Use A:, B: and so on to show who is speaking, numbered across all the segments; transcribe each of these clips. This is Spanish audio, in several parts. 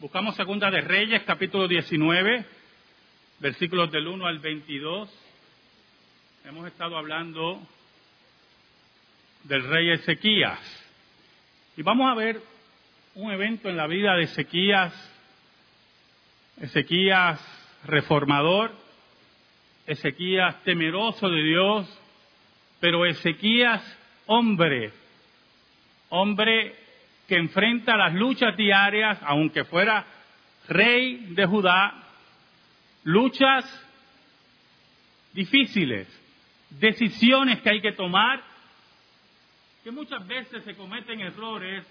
A: Buscamos Segunda de Reyes, capítulo 19, versículos del 1 al 22. Hemos estado hablando del rey Ezequías. Y vamos a ver un evento en la vida de Ezequías, Ezequías reformador, Ezequías temeroso de Dios, pero Ezequías hombre, hombre que enfrenta las luchas diarias, aunque fuera rey de Judá, luchas difíciles, decisiones que hay que tomar, que muchas veces se cometen errores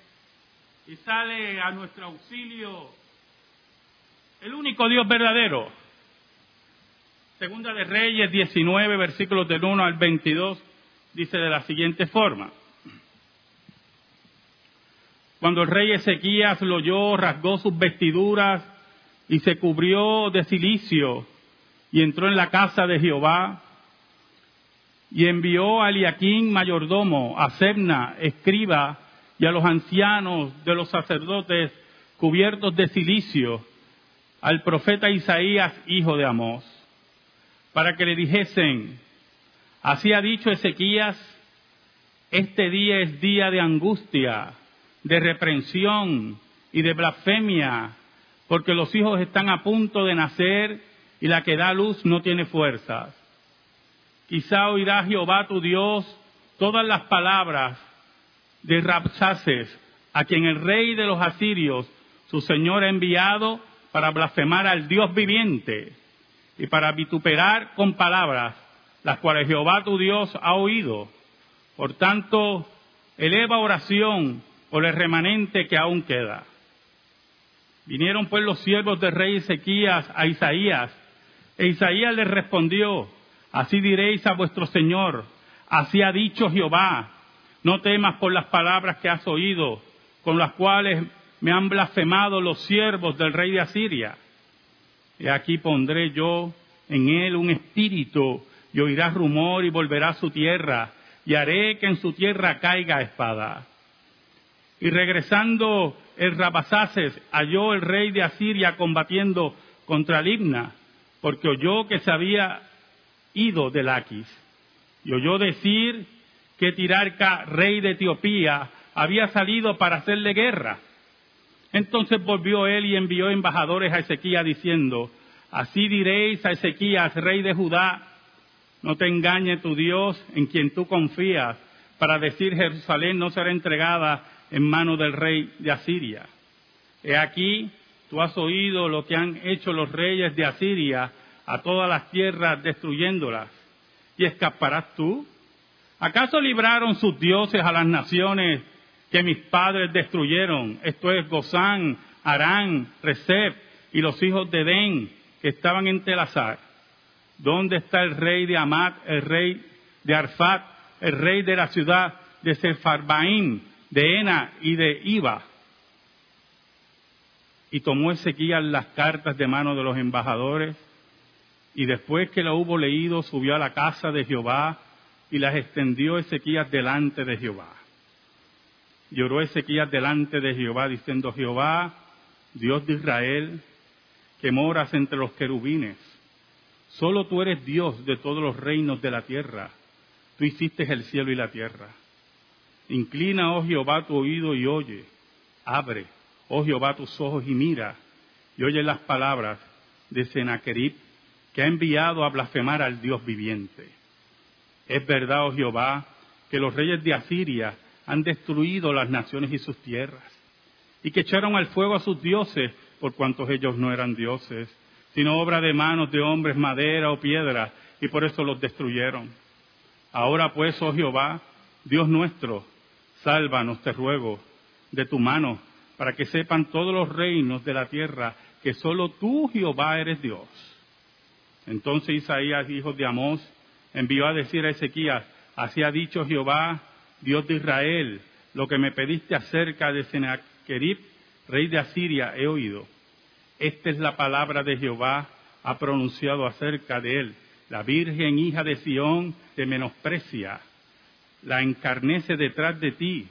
A: y sale a nuestro auxilio el único Dios verdadero. Segunda de Reyes 19, versículos del 1 al 22, dice de la siguiente forma. Cuando el rey Ezequías lo oyó, rasgó sus vestiduras y se cubrió de silicio y entró en la casa de Jehová y envió a Eliaquín mayordomo, a Sebna, escriba, y a los ancianos de los sacerdotes cubiertos de silicio, al profeta Isaías, hijo de Amós, para que le dijesen, así ha dicho Ezequías, este día es día de angustia de reprensión y de blasfemia, porque los hijos están a punto de nacer y la que da luz no tiene fuerzas. Quizá oirá Jehová tu Dios todas las palabras de Rapsaces, a quien el rey de los asirios, su señor, ha enviado para blasfemar al Dios viviente y para vituperar con palabras las cuales Jehová tu Dios ha oído. Por tanto, eleva oración por el remanente que aún queda. Vinieron pues los siervos del rey Ezequías a Isaías, e Isaías les respondió, así diréis a vuestro Señor, así ha dicho Jehová, no temas por las palabras que has oído, con las cuales me han blasfemado los siervos del rey de Asiria. Y aquí pondré yo en él un espíritu, y oirá rumor y volverá a su tierra, y haré que en su tierra caiga espada. Y regresando el Rabasaces, halló el rey de Asiria combatiendo contra Libna, porque oyó que se había ido de Laquis. Y oyó decir que Tirarca, rey de Etiopía, había salido para hacerle guerra. Entonces volvió él y envió embajadores a Ezequías diciendo, así diréis a Ezequías, rey de Judá, no te engañe tu Dios en quien tú confías, para decir Jerusalén no será entregada en mano del rey de Asiria. He aquí, tú has oído lo que han hecho los reyes de Asiria a todas las tierras destruyéndolas. ¿Y escaparás tú? ¿Acaso libraron sus dioses a las naciones que mis padres destruyeron? Esto es Gozán, Arán, Recep y los hijos de Den que estaban en Telazar. ¿Dónde está el rey de Amat, el rey de Arfat, el rey de la ciudad de Sefarbaín, de Ena y de Iba. Y tomó Ezequías las cartas de mano de los embajadores y después que la hubo leído subió a la casa de Jehová y las extendió Ezequías delante de Jehová. Lloró Ezequías delante de Jehová diciendo, Jehová, Dios de Israel, que moras entre los querubines, solo tú eres Dios de todos los reinos de la tierra, tú hiciste el cielo y la tierra. Inclina, oh Jehová, tu oído y oye. Abre, oh Jehová, tus ojos y mira. Y oye las palabras de Sennacherib, que ha enviado a blasfemar al Dios viviente. Es verdad, oh Jehová, que los reyes de Asiria han destruido las naciones y sus tierras, y que echaron al fuego a sus dioses, por cuantos ellos no eran dioses, sino obra de manos de hombres, madera o piedra, y por eso los destruyeron. Ahora pues, oh Jehová, Dios nuestro, Sálvanos, te ruego, de tu mano, para que sepan todos los reinos de la tierra que solo tú, Jehová, eres Dios. Entonces Isaías, hijo de Amós, envió a decir a Ezequías, así ha dicho Jehová, Dios de Israel, lo que me pediste acerca de Sennacherib, rey de Asiria, he oído. Esta es la palabra de Jehová, ha pronunciado acerca de él. La Virgen hija de Sión te menosprecia la encarnece detrás de ti.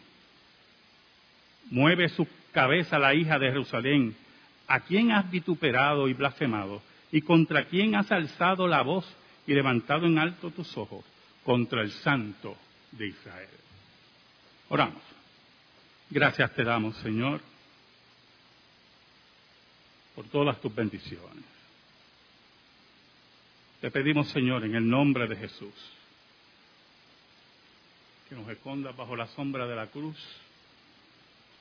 A: Mueve su cabeza la hija de Jerusalén. ¿A quién has vituperado y blasfemado? ¿Y contra quién has alzado la voz y levantado en alto tus ojos? Contra el Santo de Israel. Oramos. Gracias te damos, Señor, por todas tus bendiciones. Te pedimos, Señor, en el nombre de Jesús, que nos escondas bajo la sombra de la cruz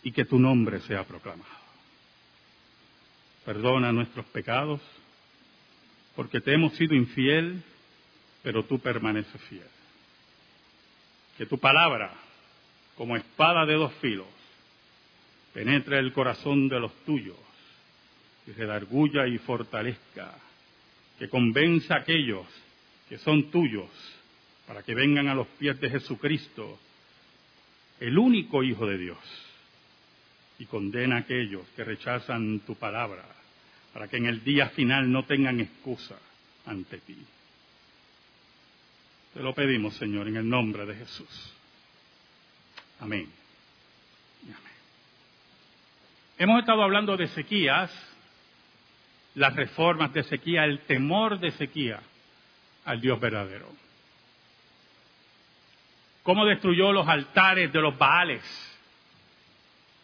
A: y que tu nombre sea proclamado. Perdona nuestros pecados, porque te hemos sido infiel, pero tú permaneces fiel. Que tu palabra, como espada de dos filos, penetre el corazón de los tuyos y redarguya y fortalezca, que convenza a aquellos que son tuyos para que vengan a los pies de Jesucristo, el único Hijo de Dios, y condena a aquellos que rechazan tu palabra, para que en el día final no tengan excusa ante ti. Te lo pedimos, Señor, en el nombre de Jesús. Amén. amén. Hemos estado hablando de sequías, las reformas de sequía, el temor de sequía al Dios verdadero cómo destruyó los altares de los Baales,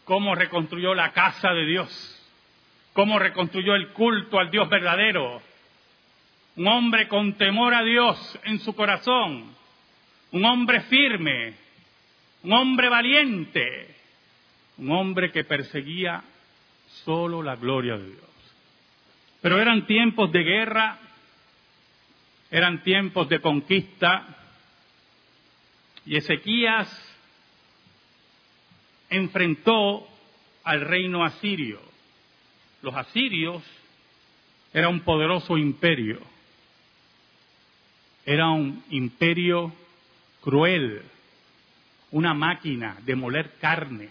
A: cómo reconstruyó la casa de Dios, cómo reconstruyó el culto al Dios verdadero. Un hombre con temor a Dios en su corazón, un hombre firme, un hombre valiente, un hombre que perseguía solo la gloria de Dios. Pero eran tiempos de guerra, eran tiempos de conquista, y Ezequías enfrentó al reino asirio. Los asirios era un poderoso imperio. Era un imperio cruel, una máquina de moler carne.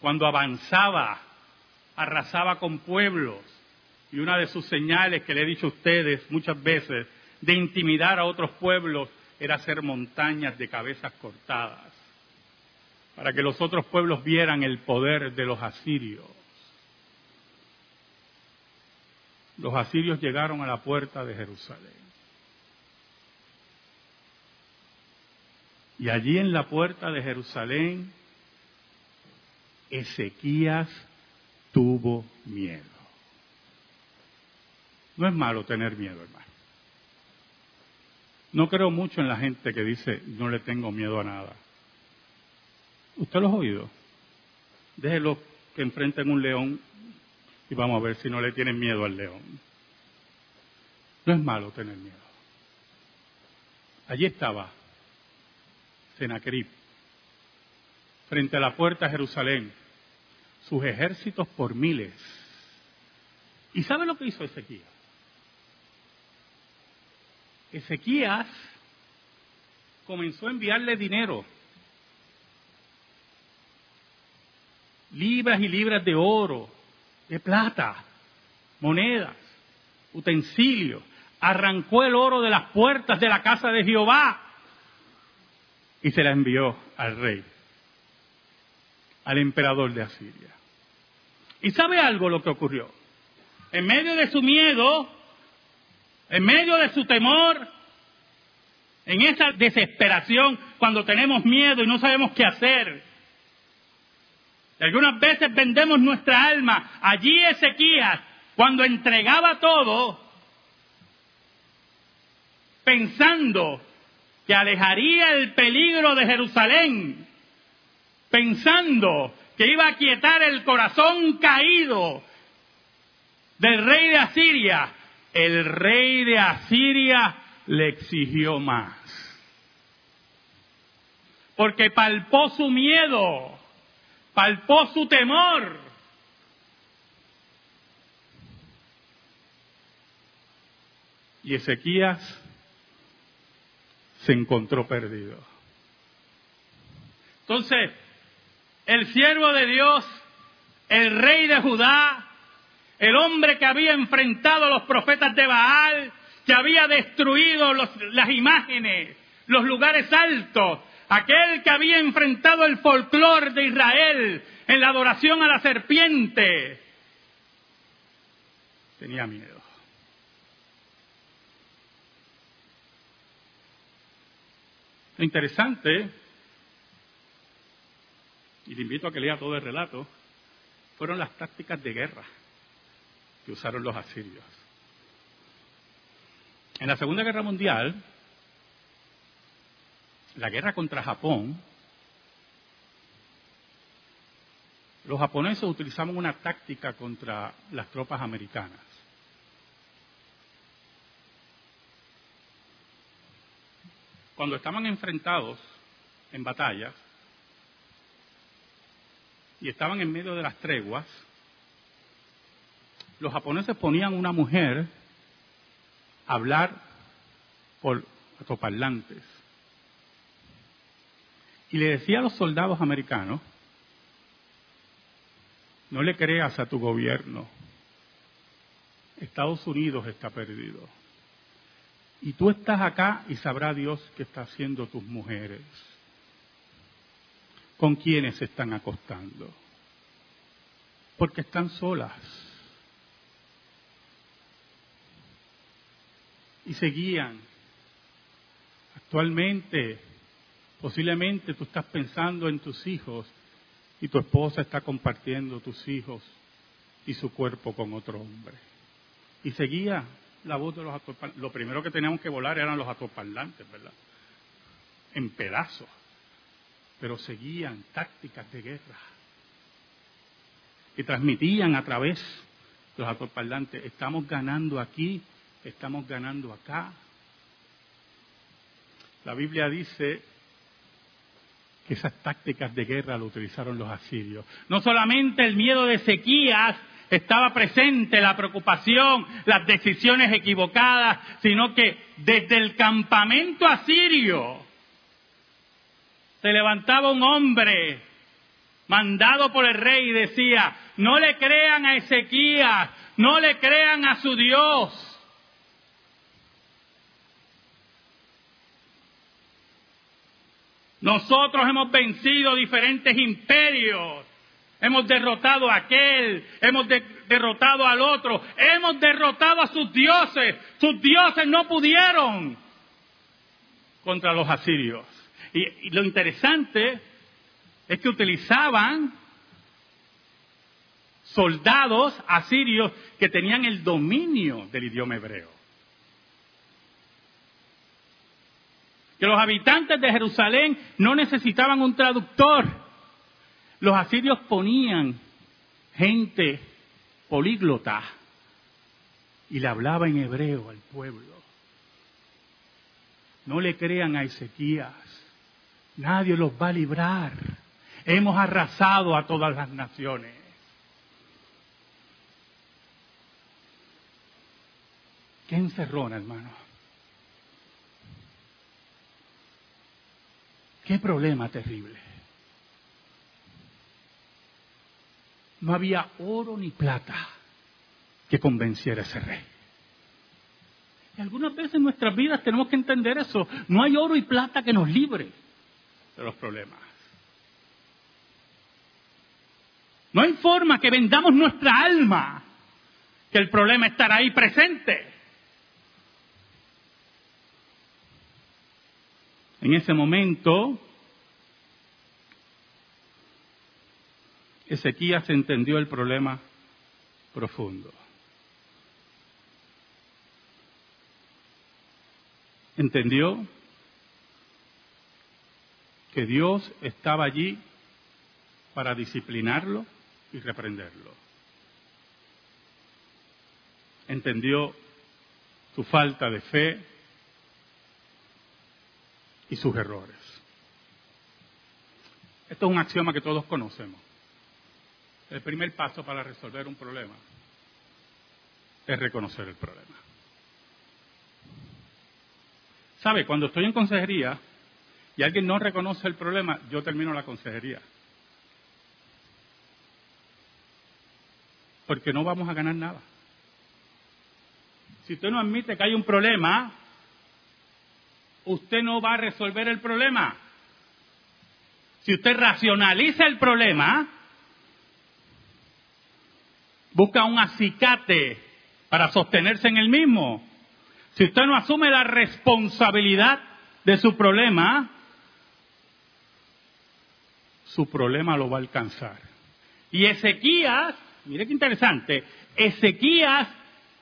A: Cuando avanzaba, arrasaba con pueblos. Y una de sus señales que le he dicho a ustedes muchas veces, de intimidar a otros pueblos, era hacer montañas de cabezas cortadas, para que los otros pueblos vieran el poder de los asirios. Los asirios llegaron a la puerta de Jerusalén. Y allí en la puerta de Jerusalén, Ezequías tuvo miedo. No es malo tener miedo, hermano. No creo mucho en la gente que dice, no le tengo miedo a nada. ¿Usted lo ha oído? Déjelo que enfrenten un león y vamos a ver si no le tienen miedo al león. No es malo tener miedo. Allí estaba Senacrib, frente a la puerta de Jerusalén, sus ejércitos por miles. ¿Y sabe lo que hizo Ezequiel? Ezequías comenzó a enviarle dinero, libras y libras de oro, de plata, monedas, utensilios, arrancó el oro de las puertas de la casa de Jehová y se la envió al rey, al emperador de Asiria. ¿Y sabe algo lo que ocurrió? En medio de su miedo, en medio de su temor, en esa desesperación, cuando tenemos miedo y no sabemos qué hacer. Algunas veces vendemos nuestra alma. Allí Ezequías, cuando entregaba todo, pensando que alejaría el peligro de Jerusalén, pensando que iba a quietar el corazón caído del rey de Asiria, el rey de Asiria le exigió más. Porque palpó su miedo, palpó su temor. Y Ezequías se encontró perdido. Entonces, el siervo de Dios, el rey de Judá, el hombre que había enfrentado a los profetas de Baal, que había destruido las imágenes, los lugares altos, aquel que había enfrentado el folclore de Israel en la adoración a la serpiente, tenía miedo. Lo interesante, y le invito a que lea todo el relato, fueron las tácticas de guerra que usaron los asirios. En la Segunda Guerra Mundial, la guerra contra Japón, los japoneses utilizaban una táctica contra las tropas americanas. Cuando estaban enfrentados en batallas y estaban en medio de las treguas, los japoneses ponían una mujer a hablar por autoparlantes y le decía a los soldados americanos, no le creas a tu gobierno, Estados Unidos está perdido. Y tú estás acá y sabrá Dios qué está haciendo tus mujeres. ¿Con quiénes se están acostando? Porque están solas. Y seguían. Actualmente Posiblemente tú estás pensando en tus hijos y tu esposa está compartiendo tus hijos y su cuerpo con otro hombre. Y seguía la voz de los atoparlantes. Lo primero que teníamos que volar eran los atoparlantes, ¿verdad? En pedazos. Pero seguían tácticas de guerra. Y transmitían a través de los atoparlantes, estamos ganando aquí, estamos ganando acá. La Biblia dice esas tácticas de guerra lo utilizaron los asirios. No solamente el miedo de sequías estaba presente, la preocupación, las decisiones equivocadas, sino que desde el campamento asirio se levantaba un hombre mandado por el rey y decía, no le crean a Ezequías, no le crean a su Dios. Nosotros hemos vencido diferentes imperios. Hemos derrotado a aquel, hemos derrotado al otro, hemos derrotado a sus dioses. Sus dioses no pudieron contra los asirios. Y, lo interesante es que utilizaban soldados asirios que tenían el dominio del idioma hebreo. Que los habitantes de Jerusalén no necesitaban un traductor. Los asirios ponían gente políglota y le hablaba en hebreo al pueblo. No le crean a Ezequías, nadie los va a librar. Hemos arrasado a todas las naciones. Qué encerrona, hermano. Qué problema terrible. No había oro ni plata que convenciera a ese rey. Y algunas veces en nuestras vidas tenemos que entender eso. No hay oro y plata que nos libre de los problemas. No hay forma que vendamos nuestra alma que el problema estará ahí presente. En ese momento, Ezequías entendió el problema profundo. Entendió que Dios estaba allí para disciplinarlo y reprenderlo. Entendió su falta de fe, y sus errores. Esto es un axioma que todos conocemos. El primer paso para resolver un problema es reconocer el problema. ¿Sabe? Cuando estoy en consejería y alguien no reconoce el problema, yo termino la consejería. Porque no vamos a ganar nada. Si usted no admite que hay un problema, usted no va a resolver el problema. Si usted racionaliza el problema, busca un acicate para sostenerse en el mismo. Si usted no asume la responsabilidad de su problema, su problema lo va a alcanzar. Y Ezequías, mire qué interesante, Ezequías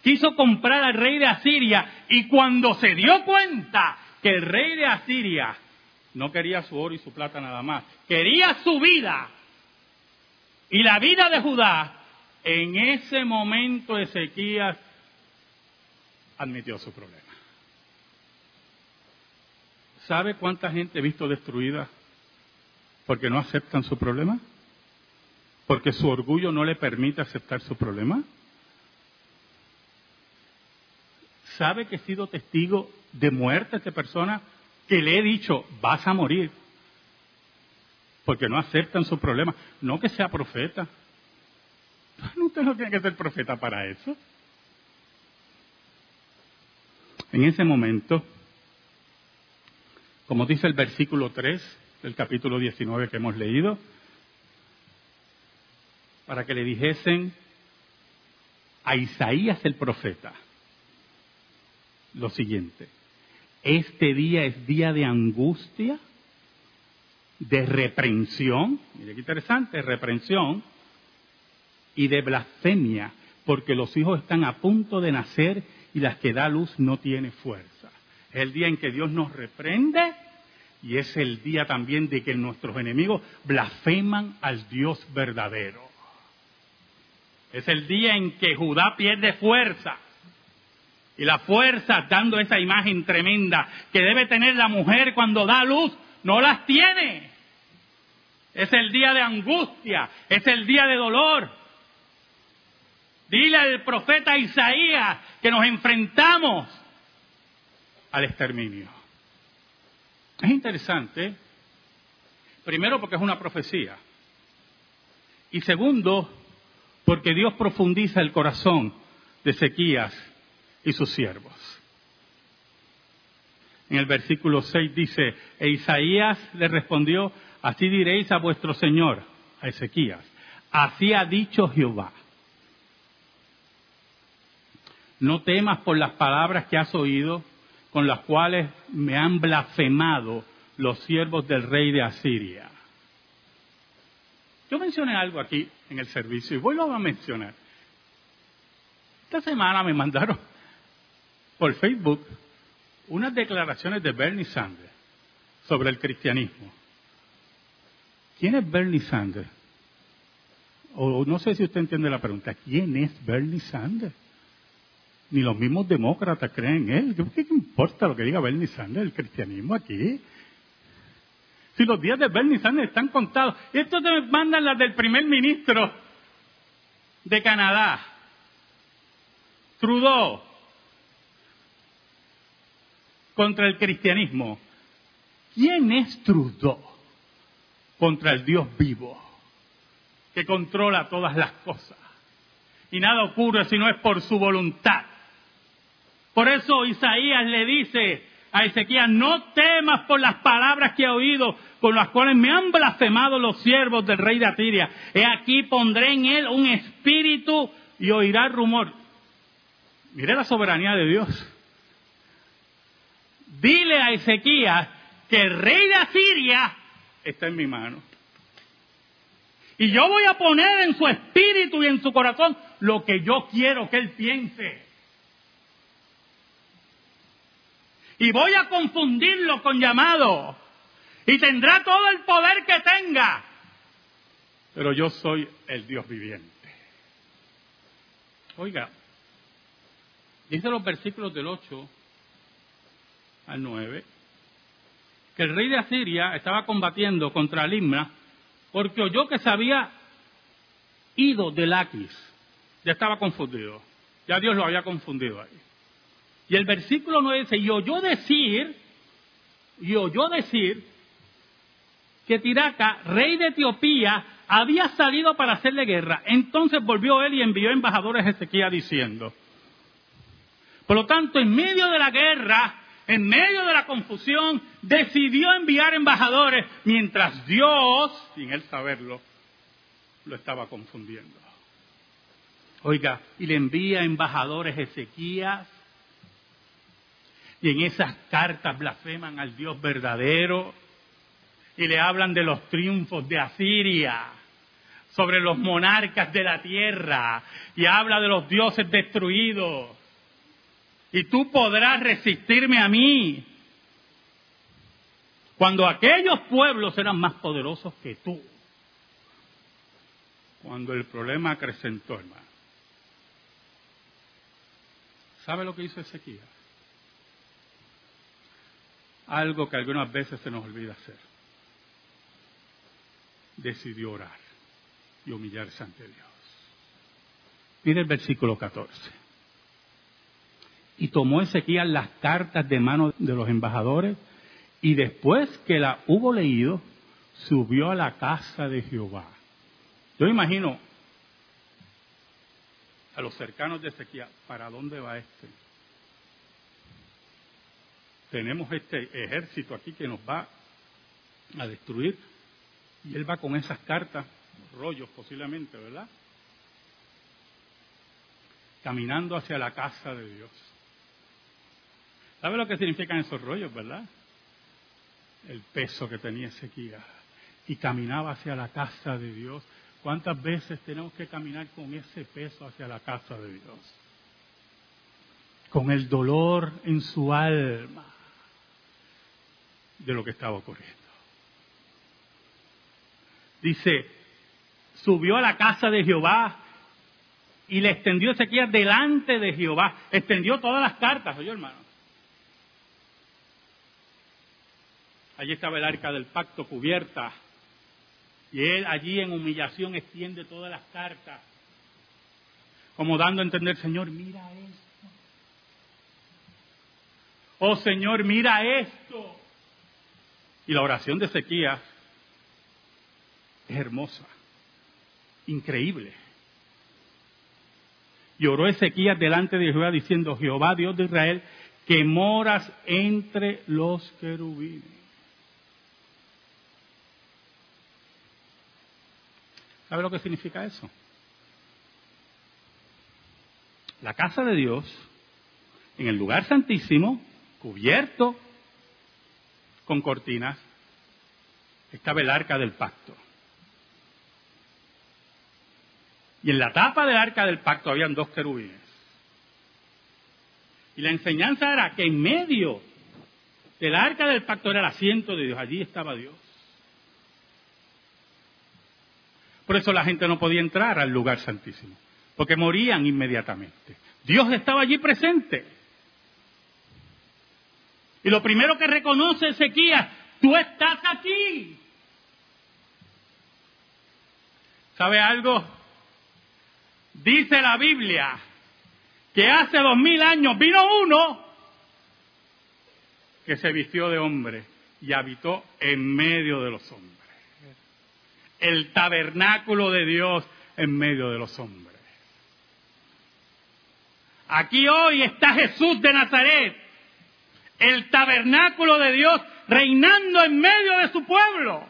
A: quiso comprar al rey de Asiria y cuando se dio cuenta que el rey de Asiria no quería su oro y su plata nada más, quería su vida y la vida de Judá, en ese momento Ezequías admitió su problema. ¿Sabe cuánta gente he visto destruida porque no aceptan su problema? Porque su orgullo no le permite aceptar su problema. ¿Sabe que he sido testigo de muerte de esta persona que le he dicho, vas a morir? Porque no aceptan su problema. No que sea profeta. Usted no tiene que ser profeta para eso. En ese momento, como dice el versículo 3 del capítulo 19 que hemos leído, para que le dijesen a Isaías el profeta lo siguiente, este día es día de angustia, de reprensión, mire qué interesante, reprensión, y de blasfemia, porque los hijos están a punto de nacer y las que da luz no tiene fuerza. Es el día en que Dios nos reprende y es el día también de que nuestros enemigos blasfeman al Dios verdadero. Es el día en que Judá pierde fuerza. Y la fuerza, dando esa imagen tremenda que debe tener la mujer cuando da luz, no las tiene. Es el día de angustia, es el día de dolor. Dile al profeta Isaías que nos enfrentamos al exterminio. Es interesante, primero porque es una profecía, y segundo porque Dios profundiza el corazón de Ezequías y sus siervos. En el versículo 6 dice, e Isaías le respondió, así diréis a vuestro Señor, a Ezequías, así ha dicho Jehová. No temas por las palabras que has oído, con las cuales me han blasfemado los siervos del rey de Asiria. Yo mencioné algo aquí en el servicio y vuelvo a mencionar. Esta semana me mandaron por Facebook unas declaraciones de Bernie Sanders sobre el cristianismo. ¿Quién es Bernie Sanders? O no sé si usted entiende la pregunta. ¿Quién es Bernie Sanders? Ni los mismos demócratas creen en él. ¿Qué importa lo que diga Bernie Sanders, el cristianismo aquí? Si los días de Bernie Sanders están contados. Esto te mandan las del primer ministro de Canadá, Trudeau, contra el cristianismo. ¿Quién es Trudeau contra el Dios vivo que controla todas las cosas? Y nada ocurre si no es por su voluntad. Por eso Isaías le dice a Ezequiel, no temas por las palabras que he oído, con las cuales me han blasfemado los siervos del rey de Asiria. He aquí pondré en él un espíritu y oirá rumor. Mire la soberanía de Dios. Dile a Ezequiel que el rey de Asiria está en mi mano. Y yo voy a poner en su espíritu y en su corazón lo que yo quiero que él piense. y voy a confundirlo con llamado y tendrá todo el poder que tenga. Pero yo soy el Dios viviente. Oiga, dice los versículos del 8 al 9 que el rey de Asiria estaba combatiendo contra Limna porque oyó que se había ido de Laquis. Ya estaba confundido. Ya Dios lo había confundido ahí. Y el versículo 9 dice, y oyó decir, y oyó decir que Tiraca, rey de Etiopía, había salido para hacerle guerra. Entonces volvió él y envió embajadores a Ezequiel diciendo, por lo tanto, en medio de la guerra, en medio de la confusión, decidió enviar embajadores mientras Dios, sin él saberlo, lo estaba confundiendo. Oiga, y le envía embajadores Ezequías. Y en esas cartas blasfeman al Dios verdadero. Y le hablan de los triunfos de Asiria sobre los monarcas de la tierra. Y habla de los dioses destruidos. Y tú podrás resistirme a mí. Cuando aquellos pueblos eran más poderosos que tú. Cuando el problema acrecentó, hermano. ¿Sabe lo que hizo Ezequiel? Algo que algunas veces se nos olvida hacer. Decidió orar y humillarse ante Dios. Mire el versículo 14. Y tomó Ezequiel las cartas de mano de los embajadores y después que la hubo leído, subió a la casa de Jehová. Yo imagino a los cercanos de Ezequiel, ¿para dónde va este? Tenemos este ejército aquí que nos va a destruir y él va con esas cartas, rollos posiblemente, ¿verdad? Caminando hacia la casa de Dios. ¿Sabe lo que significan esos rollos, verdad? El peso que tenía Ezequiel y caminaba hacia la casa de Dios ¿Cuántas veces tenemos que caminar con ese peso hacia la casa de Dios? Con el dolor en su alma de lo que estaba ocurriendo. Dice, subió a la casa de Jehová y le extendió Ezequiel delante de Jehová. Extendió todas las cartas, oye hermano. Allí estaba el arca del pacto cubierta y él allí en humillación extiende todas las cartas, como dando a entender, Señor, mira esto. Oh Señor, mira esto. Y la oración de Ezequías es hermosa, increíble. Y oró Ezequías delante de Jehová diciendo, Jehová Dios de Israel, que moras entre los querubines. ¿Sabe lo que significa eso? La casa de Dios, en el lugar santísimo, cubierto con cortinas, estaba el arca del pacto. Y en la tapa del arca del pacto habían dos querubines. Y la enseñanza era que en medio del arca del pacto era el asiento de Dios, allí estaba Dios. Por eso la gente no podía entrar al lugar santísimo, porque morían inmediatamente. Dios estaba allí presente. Y lo primero que reconoce Ezequiel, tú estás aquí. ¿Sabe algo? Dice la Biblia que hace dos mil años vino uno que se vistió de hombre y habitó en medio de los hombres el tabernáculo de Dios en medio de los hombres. Aquí hoy está Jesús de Nazaret, el tabernáculo de Dios reinando en medio de su pueblo.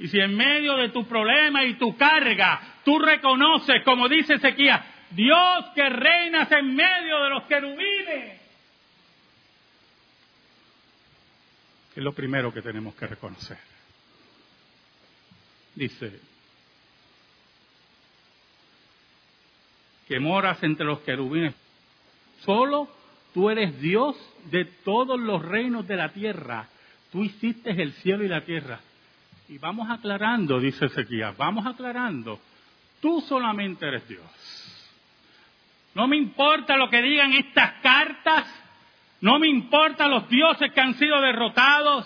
A: Y si en medio de tu problema y tu carga tú reconoces, como dice Ezequiel, Dios que reinas en medio de los querubines, es lo primero que tenemos que reconocer. Dice, que moras entre los querubines. Solo tú eres Dios de todos los reinos de la tierra. Tú hiciste el cielo y la tierra. Y vamos aclarando, dice Ezequiel, vamos aclarando. Tú solamente eres Dios. No me importa lo que digan estas cartas, no me importa los dioses que han sido derrotados.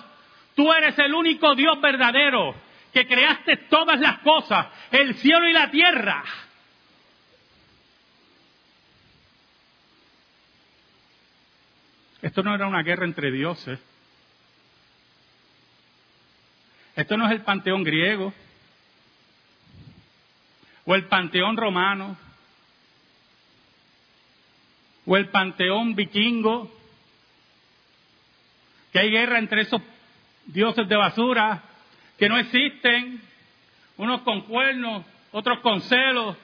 A: Tú eres el único Dios verdadero que creaste todas las cosas, el cielo y la tierra. Esto no era una guerra entre dioses. Esto no es el panteón griego o el panteón romano o el panteón vikingo, que hay guerra entre esos dioses de basura que no existen, unos con cuernos, otros con celos,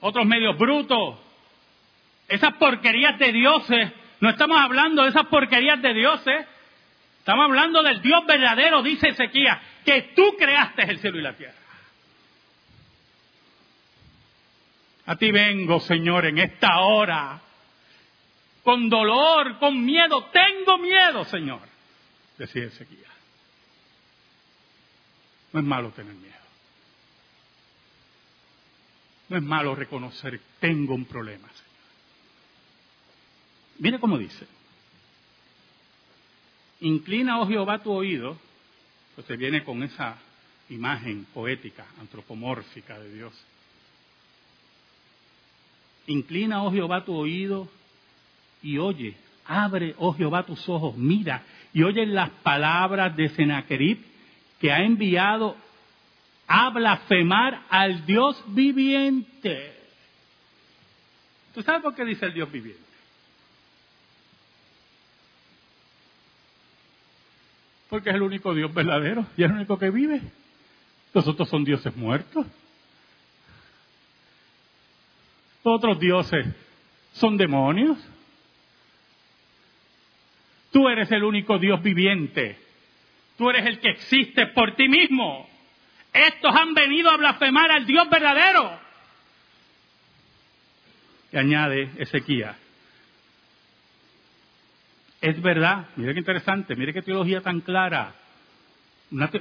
A: otros medios brutos. Esas porquerías de dioses, no estamos hablando de esas porquerías de dioses, estamos hablando del Dios verdadero, dice Ezequiel, que tú creaste el cielo y la tierra. A ti vengo, Señor, en esta hora, con dolor, con miedo, tengo miedo, Señor, decía Ezequiel. No es malo tener miedo. No es malo reconocer, tengo un problema, Señor. Mire cómo dice. Inclina, oh Jehová, tu oído. Pues se viene con esa imagen poética, antropomórfica de Dios. Inclina, oh Jehová, tu oído y oye. Abre, oh Jehová, tus ojos, mira y oye las palabras de Senaquerib que ha enviado a blasfemar al Dios viviente. ¿Tú sabes por qué dice el Dios viviente? Porque es el único Dios verdadero y es el único que vive. Los otros son dioses muertos. Los otros dioses son demonios. Tú eres el único Dios viviente. Tú eres el que existe por ti mismo. Estos han venido a blasfemar al Dios verdadero. Y añade Ezequiel. Es verdad, mire qué interesante, mire qué teología tan clara.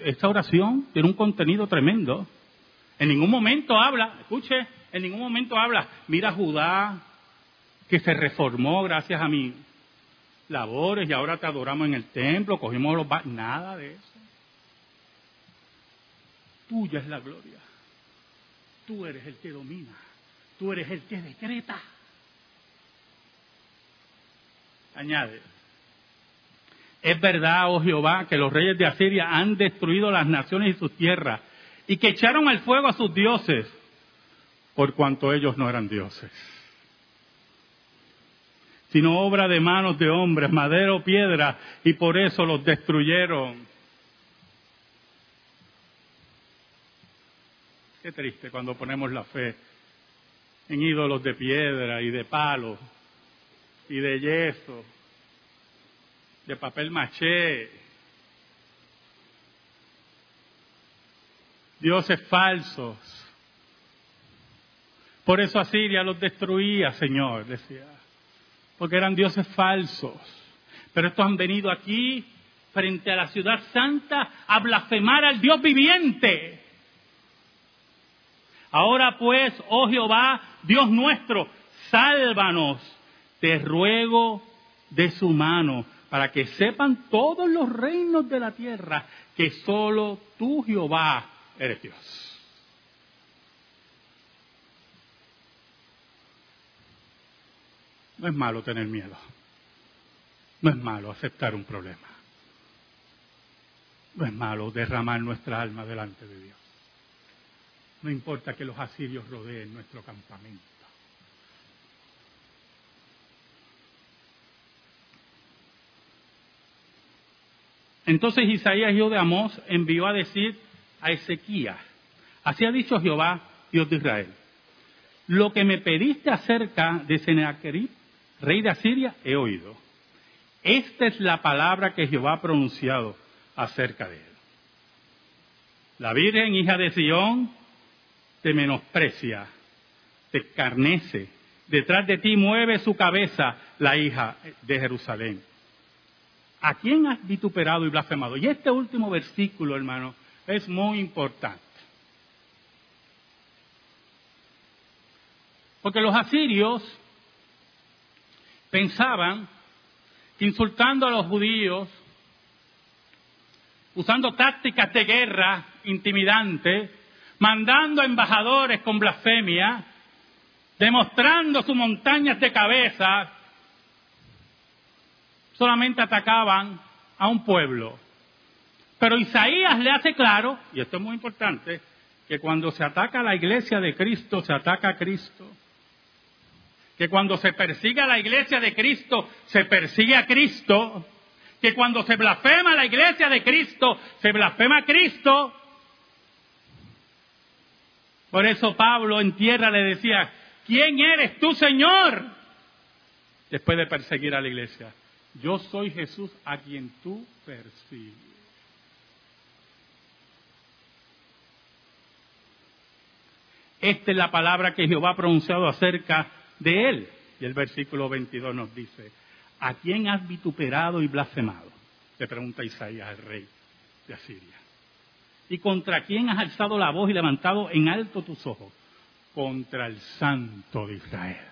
A: esta oración tiene un contenido tremendo. En ningún momento habla, escuche, en ningún momento habla, mira Judá, que se reformó gracias a mis labores y ahora te adoramos en el templo, cogimos los... Nada de eso. Tuya es la gloria. Tú eres el que domina. Tú eres el que decreta. Añade. Es verdad, oh Jehová, que los reyes de Asiria han destruido las naciones y sus tierras y que echaron al fuego a sus dioses por cuanto ellos no eran dioses, sino obra de manos de hombres, madera o piedra, y por eso los destruyeron. Qué triste cuando ponemos la fe en ídolos de piedra y de palo y de yeso, de papel maché, dioses falsos. Por eso Asiria los destruía, Señor, decía, porque eran dioses falsos. Pero estos han venido aquí frente a la ciudad santa a blasfemar al Dios viviente. Ahora pues, oh Jehová, Dios nuestro, sálvanos, te ruego de su mano, para que sepan todos los reinos de la tierra que solo tú, Jehová, eres Dios. No es malo tener miedo. No es malo aceptar un problema. No es malo derramar nuestra alma delante de Dios. No importa que los asirios rodeen nuestro campamento. Entonces Isaías, hijo de Amós, envió a decir a Ezequías, así ha dicho Jehová, Dios de Israel, lo que me pediste acerca de Sennacherib, rey de Asiria, he oído. Esta es la palabra que Jehová ha pronunciado acerca de él. La Virgen, hija de Sión, te menosprecia, te escarnece. Detrás de ti mueve su cabeza la hija de Jerusalén. ¿A quién has vituperado y blasfemado? Y este último versículo, hermano, es muy importante. Porque los asirios pensaban que insultando a los judíos, usando tácticas de guerra intimidantes, mandando embajadores con blasfemia, demostrando sus montañas de cabeza, solamente atacaban a un pueblo. Pero Isaías le hace claro, y esto es muy importante, que cuando se ataca a la iglesia de Cristo, se ataca a Cristo. Que cuando se persigue a la iglesia de Cristo, se persigue a Cristo. Que cuando se blasfema a la iglesia de Cristo, se blasfema a Cristo. Por eso Pablo en tierra le decía, ¿quién eres tú, Señor? Después de perseguir a la iglesia. Yo soy Jesús a quien tú persigues. Esta es la palabra que Jehová ha pronunciado acerca de él. Y el versículo 22 nos dice, ¿a quién has vituperado y blasfemado? Le pregunta Isaías al rey de Asiria. ¿Y contra quién has alzado la voz y levantado en alto tus ojos? Contra el Santo de Israel.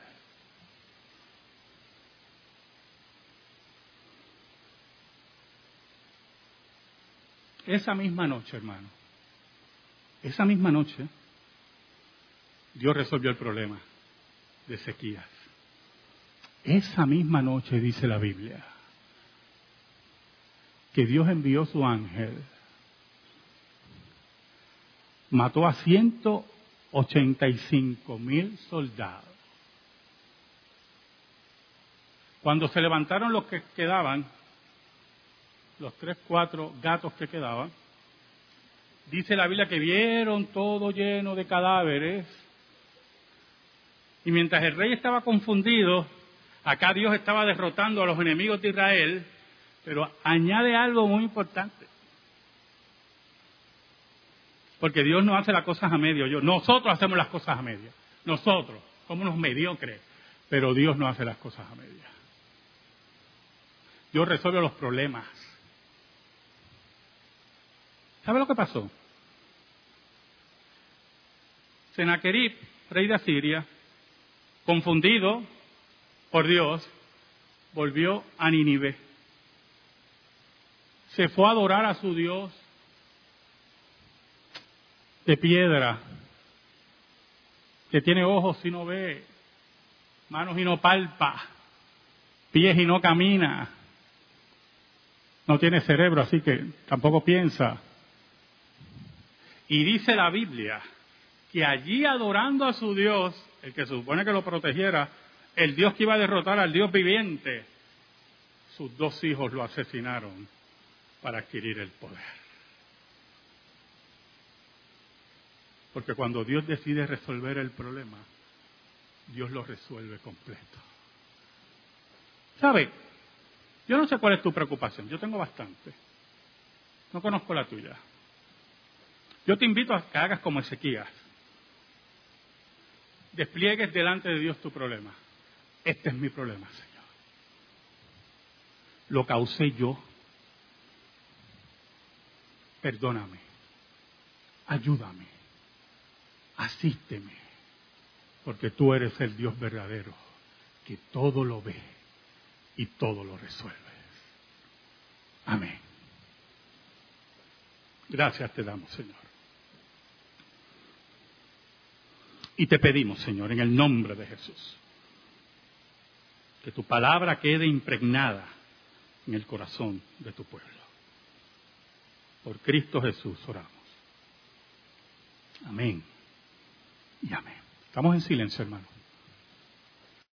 A: Esa misma noche, hermano, esa misma noche, Dios resolvió el problema de sequías. Esa misma noche, dice la Biblia, que Dios envió su ángel, mató a 185 mil soldados. Cuando se levantaron los que quedaban, los tres, cuatro gatos que quedaban, dice la Biblia que vieron todo lleno de cadáveres. Y mientras el rey estaba confundido, acá Dios estaba derrotando a los enemigos de Israel, pero añade algo muy importante. Porque Dios no hace las cosas a medio. nosotros hacemos las cosas a medio. Nosotros somos unos mediocres. Pero Dios no hace las cosas a media. Dios resuelve los problemas. ¿Sabe lo que pasó? Senaquerib, rey de Asiria, confundido por Dios, volvió a Nínive. Se fue a adorar a su Dios de piedra, que tiene ojos y no ve, manos y no palpa, pies y no camina, no tiene cerebro, así que tampoco piensa. Y dice la Biblia que allí adorando a su Dios, el que se supone que lo protegiera, el Dios que iba a derrotar al Dios viviente, sus dos hijos lo asesinaron para adquirir el poder. Porque cuando Dios decide resolver el problema, Dios lo resuelve completo. ¿Sabe? Yo no sé cuál es tu preocupación, yo tengo bastante. No conozco la tuya. Yo te invito a que hagas como Ezequías. Despliegues delante de Dios tu problema. Este es mi problema, Señor. Lo causé yo. Perdóname. Ayúdame. Asísteme. Porque tú eres el Dios verdadero que todo lo ve y todo lo resuelve. Amén. Gracias te damos, Señor. Y te pedimos, Señor, en el nombre de Jesús, que tu palabra quede impregnada en el corazón de tu pueblo. Por Cristo Jesús oramos. Amén. Y amén. Estamos en silencio, hermano.